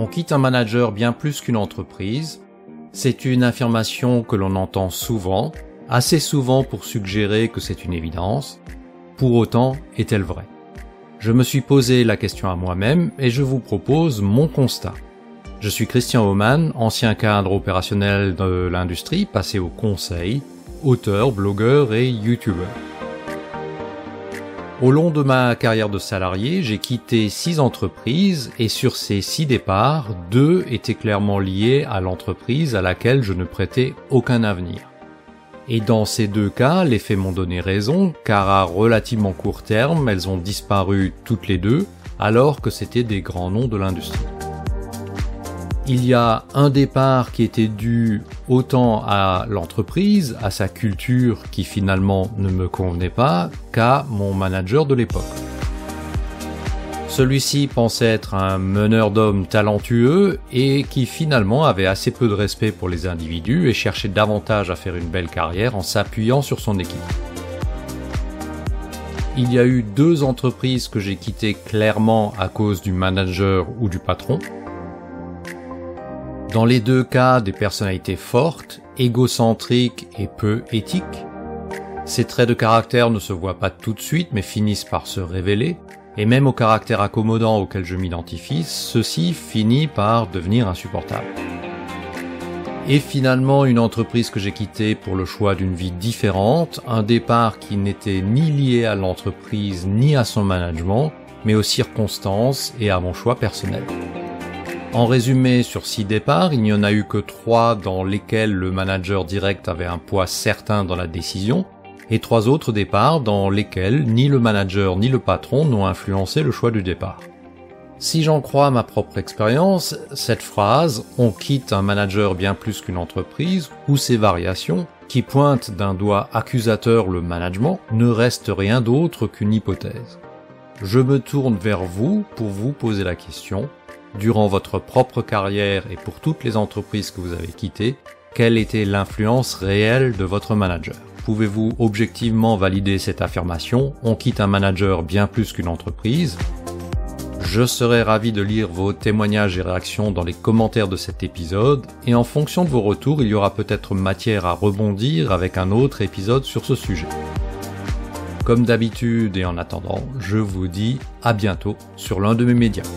On quitte un manager bien plus qu'une entreprise. C'est une affirmation que l'on entend souvent, assez souvent pour suggérer que c'est une évidence. Pour autant, est-elle vraie? Je me suis posé la question à moi-même et je vous propose mon constat. Je suis Christian Oman, ancien cadre opérationnel de l'industrie, passé au conseil, auteur, blogueur et youtubeur. Au long de ma carrière de salarié, j'ai quitté six entreprises et sur ces six départs, deux étaient clairement liés à l'entreprise à laquelle je ne prêtais aucun avenir. Et dans ces deux cas, les faits m'ont donné raison, car à relativement court terme, elles ont disparu toutes les deux, alors que c'était des grands noms de l'industrie il y a un départ qui était dû autant à l'entreprise, à sa culture qui finalement ne me convenait pas, qu'à mon manager de l'époque. Celui-ci pensait être un meneur d'hommes talentueux et qui finalement avait assez peu de respect pour les individus et cherchait davantage à faire une belle carrière en s'appuyant sur son équipe. Il y a eu deux entreprises que j'ai quittées clairement à cause du manager ou du patron. Dans les deux cas, des personnalités fortes, égocentriques et peu éthiques. Ces traits de caractère ne se voient pas tout de suite mais finissent par se révéler, et même au caractère accommodant auquel je m'identifie, ceci finit par devenir insupportable. Et finalement, une entreprise que j'ai quittée pour le choix d'une vie différente, un départ qui n'était ni lié à l'entreprise ni à son management, mais aux circonstances et à mon choix personnel. En résumé, sur six départs, il n'y en a eu que trois dans lesquels le manager direct avait un poids certain dans la décision, et trois autres départs dans lesquels ni le manager ni le patron n'ont influencé le choix du départ. Si j'en crois ma propre expérience, cette phrase « on quitte un manager bien plus qu'une entreprise » ou ses variations, qui pointent d'un doigt accusateur le management, ne reste rien d'autre qu'une hypothèse. Je me tourne vers vous pour vous poser la question, durant votre propre carrière et pour toutes les entreprises que vous avez quittées, quelle était l'influence réelle de votre manager? Pouvez-vous objectivement valider cette affirmation? On quitte un manager bien plus qu'une entreprise. Je serai ravi de lire vos témoignages et réactions dans les commentaires de cet épisode, et en fonction de vos retours, il y aura peut-être matière à rebondir avec un autre épisode sur ce sujet. Comme d'habitude et en attendant, je vous dis à bientôt sur l'un de mes médias.